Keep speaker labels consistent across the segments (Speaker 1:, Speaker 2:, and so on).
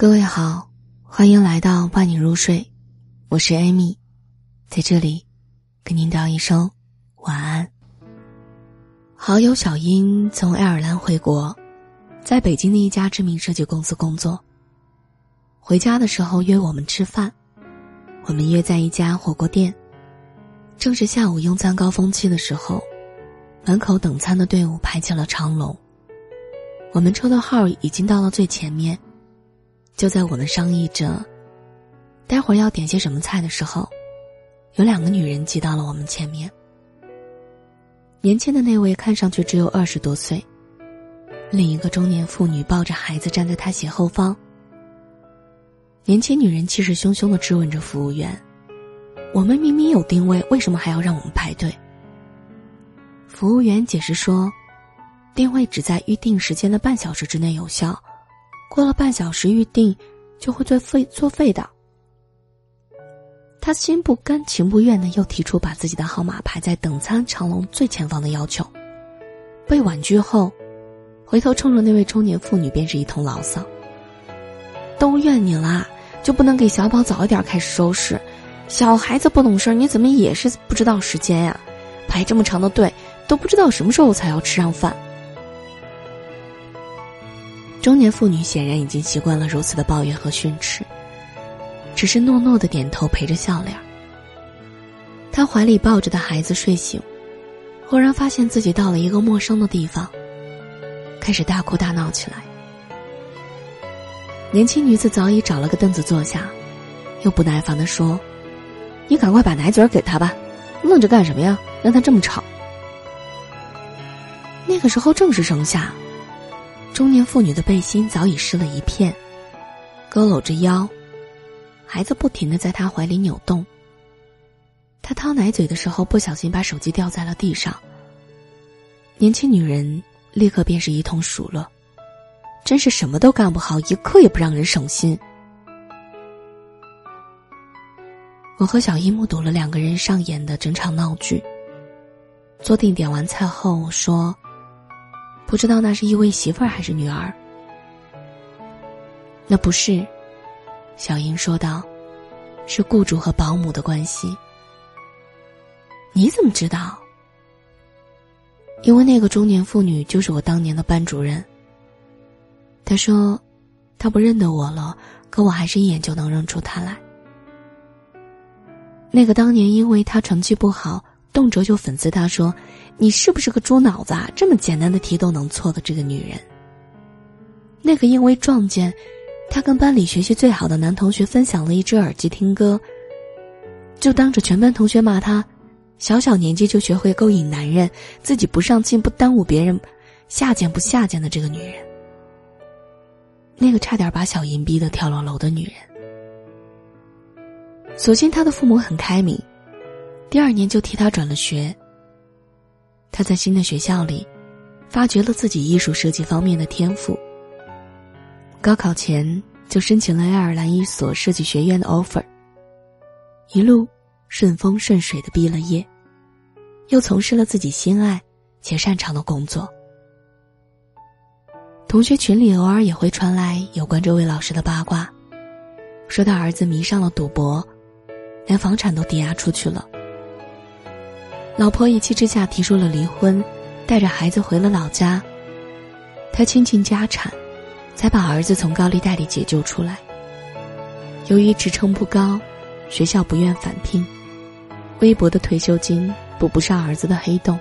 Speaker 1: 各位好，欢迎来到伴你入睡，我是艾米，在这里跟您道一声晚安。好友小英从爱尔兰回国，在北京的一家知名设计公司工作。回家的时候约我们吃饭，我们约在一家火锅店。正是下午用餐高峰期的时候，门口等餐的队伍排起了长龙。我们抽的号已经到了最前面。就在我们商议着，待会儿要点些什么菜的时候，有两个女人挤到了我们前面。年轻的那位看上去只有二十多岁，另一个中年妇女抱着孩子站在她斜后方。年轻女人气势汹汹的质问着服务员：“我们明明有定位，为什么还要让我们排队？”服务员解释说：“定位只在预定时间的半小时之内有效。”过了半小时预定，就会作废作废的。他心不甘情不愿的又提出把自己的号码排在等餐长龙最前方的要求，被婉拒后，回头冲着那位中年妇女便是一通牢骚。都怨你啦，就不能给小宝早一点开始收拾？小孩子不懂事儿，你怎么也是不知道时间呀？排这么长的队，都不知道什么时候才要吃上饭。中年妇女显然已经习惯了如此的抱怨和训斥，只是诺诺的点头，陪着笑脸。她怀里抱着的孩子睡醒，忽然发现自己到了一个陌生的地方，开始大哭大闹起来。年轻女子早已找了个凳子坐下，又不耐烦的说：“你赶快把奶嘴给他吧，愣着干什么呀？让他这么吵。”那个时候正是盛夏。中年妇女的背心早已湿了一片，佝偻着腰，孩子不停的在她怀里扭动。她掏奶嘴的时候，不小心把手机掉在了地上。年轻女人立刻便是一通数落，真是什么都干不好，一刻也不让人省心。我和小一目睹了两个人上演的整场闹剧。坐定点完菜后说。不知道那是一位媳妇儿还是女儿。那不是，小英说道，是雇主和保姆的关系。你怎么知道？因为那个中年妇女就是我当年的班主任。他说，他不认得我了，可我还是一眼就能认出他来。那个当年因为他成绩不好。动辄就讽刺他说：“你是不是个猪脑子啊？这么简单的题都能错的这个女人。”那个因为撞见他跟班里学习最好的男同学分享了一只耳机听歌，就当着全班同学骂他：“小小年纪就学会勾引男人，自己不上进不耽误别人，下贱不下贱的这个女人。”那个差点把小银逼得跳了楼的女人。所幸他的父母很开明。第二年就替他转了学。他在新的学校里，发掘了自己艺术设计方面的天赋。高考前就申请了爱尔兰一所设计学院的 offer，一路顺风顺水的毕了业，又从事了自己心爱且擅长的工作。同学群里偶尔也会传来有关这位老师的八卦，说他儿子迷上了赌博，连房产都抵押出去了。老婆一气之下提出了离婚，带着孩子回了老家。他倾尽家产，才把儿子从高利贷里解救出来。由于职称不高，学校不愿返聘，微薄的退休金补不上儿子的黑洞，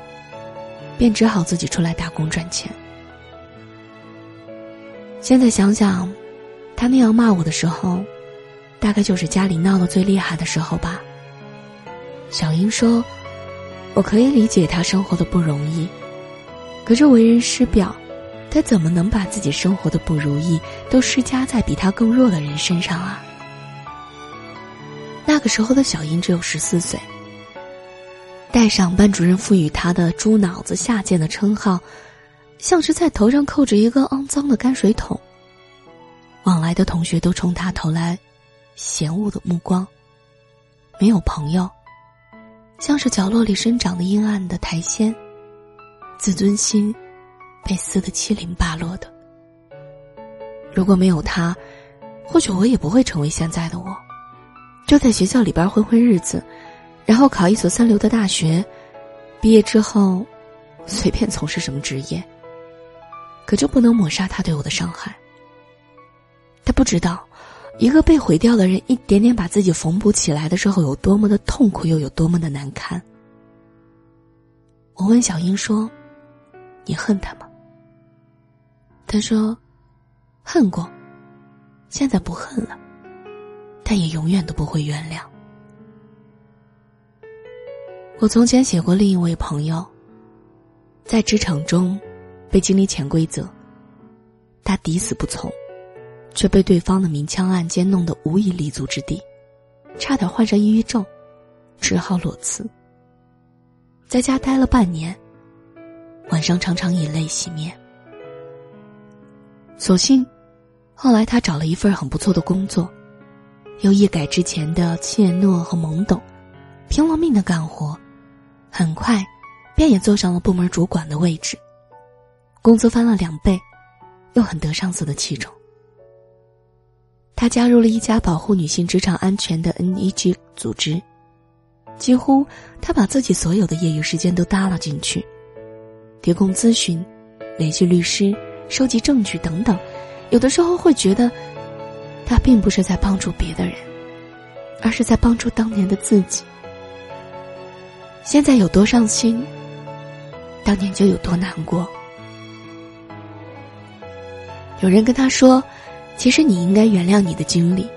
Speaker 1: 便只好自己出来打工赚钱。现在想想，他那样骂我的时候，大概就是家里闹得最厉害的时候吧。小英说。我可以理解他生活的不容易，可是为人师表，他怎么能把自己生活的不如意都施加在比他更弱的人身上啊？那个时候的小英只有十四岁，带上班主任赋予他的“猪脑子”下贱的称号，像是在头上扣着一个肮脏的泔水桶。往来的同学都冲他投来嫌恶的目光，没有朋友。像是角落里生长的阴暗的苔藓，自尊心被撕得七零八落的。如果没有他，或许我也不会成为现在的我，就在学校里边混混日子，然后考一所三流的大学，毕业之后，随便从事什么职业。可就不能抹杀他对我的伤害。他不知道，一个被毁掉的人，一点点把自己缝补起来的时候，有多么的痛苦，又有多么的难堪。我问小英说：“你恨他吗？”他说：“恨过，现在不恨了，但也永远都不会原谅。”我从前写过另一位朋友，在职场中。被经理潜规则，他抵死不从，却被对方的明枪暗箭弄得无以立足之地，差点患上抑郁症，只好裸辞。在家待了半年，晚上常常以泪洗面。所幸，后来他找了一份很不错的工作，又一改之前的怯懦和懵懂，拼了命的干活，很快，便也坐上了部门主管的位置。工资翻了两倍，又很得上司的器重。他加入了一家保护女性职场安全的 NEG 组织，几乎他把自己所有的业余时间都搭了进去，提供咨询、联系律师、收集证据等等。有的时候会觉得，他并不是在帮助别的人，而是在帮助当年的自己。现在有多上心，当年就有多难过。有人跟他说：“其实你应该原谅你的经历，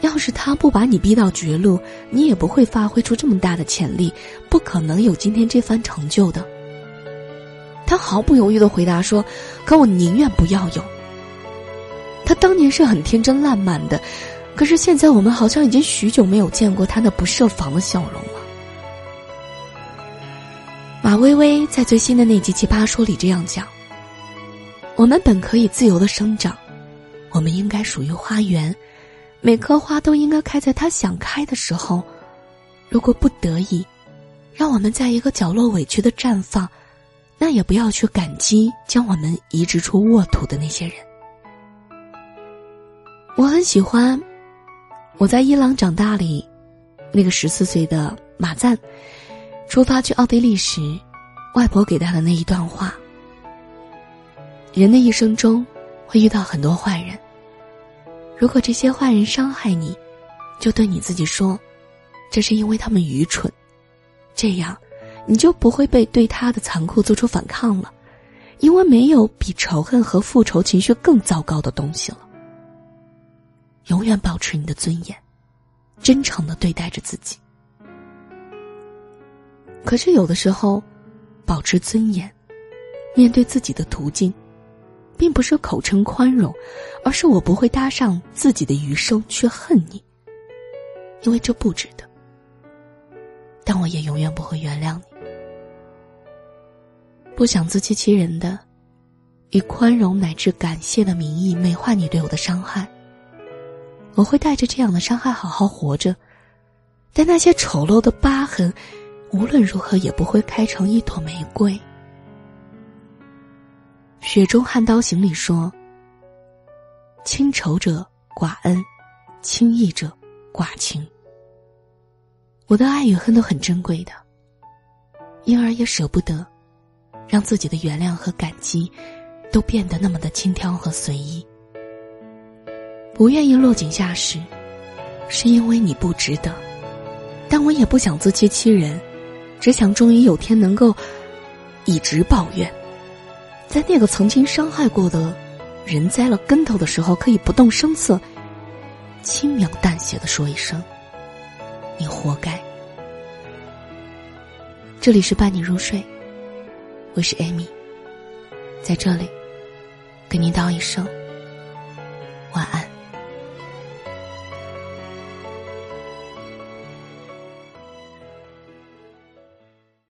Speaker 1: 要是他不把你逼到绝路，你也不会发挥出这么大的潜力，不可能有今天这番成就的。”他毫不犹豫的回答说：“可我宁愿不要有。”他当年是很天真烂漫的，可是现在我们好像已经许久没有见过他那不设防的笑容了。马薇薇在最新的那集《奇葩说》里这样讲。我们本可以自由的生长，我们应该属于花园，每棵花都应该开在它想开的时候。如果不得已，让我们在一个角落委屈的绽放，那也不要去感激将我们移植出沃土的那些人。我很喜欢我在伊朗长大里那个十四岁的马赞，出发去奥地利时，外婆给他的那一段话。人的一生中，会遇到很多坏人。如果这些坏人伤害你，就对你自己说，这是因为他们愚蠢，这样，你就不会被对他的残酷做出反抗了，因为没有比仇恨和复仇情绪更糟糕的东西了。永远保持你的尊严，真诚的对待着自己。可是有的时候，保持尊严，面对自己的途径。并不是口称宽容，而是我不会搭上自己的余生去恨你，因为这不值得。但我也永远不会原谅你。不想自欺欺人的，以宽容乃至感谢的名义美化你对我的伤害。我会带着这样的伤害好好活着，但那些丑陋的疤痕，无论如何也不会开成一朵玫瑰。《雪中悍刀行》里说：“轻仇者寡恩，轻义者寡情。”我的爱与恨都很珍贵的，因而也舍不得让自己的原谅和感激都变得那么的轻佻和随意。不愿意落井下石，是因为你不值得，但我也不想自欺欺人，只想终于有天能够以直报怨。在那个曾经伤害过的人栽了跟头的时候，可以不动声色、轻描淡写的说一声：“你活该。”这里是伴你入睡，我是 Amy，，在这里跟您道一声。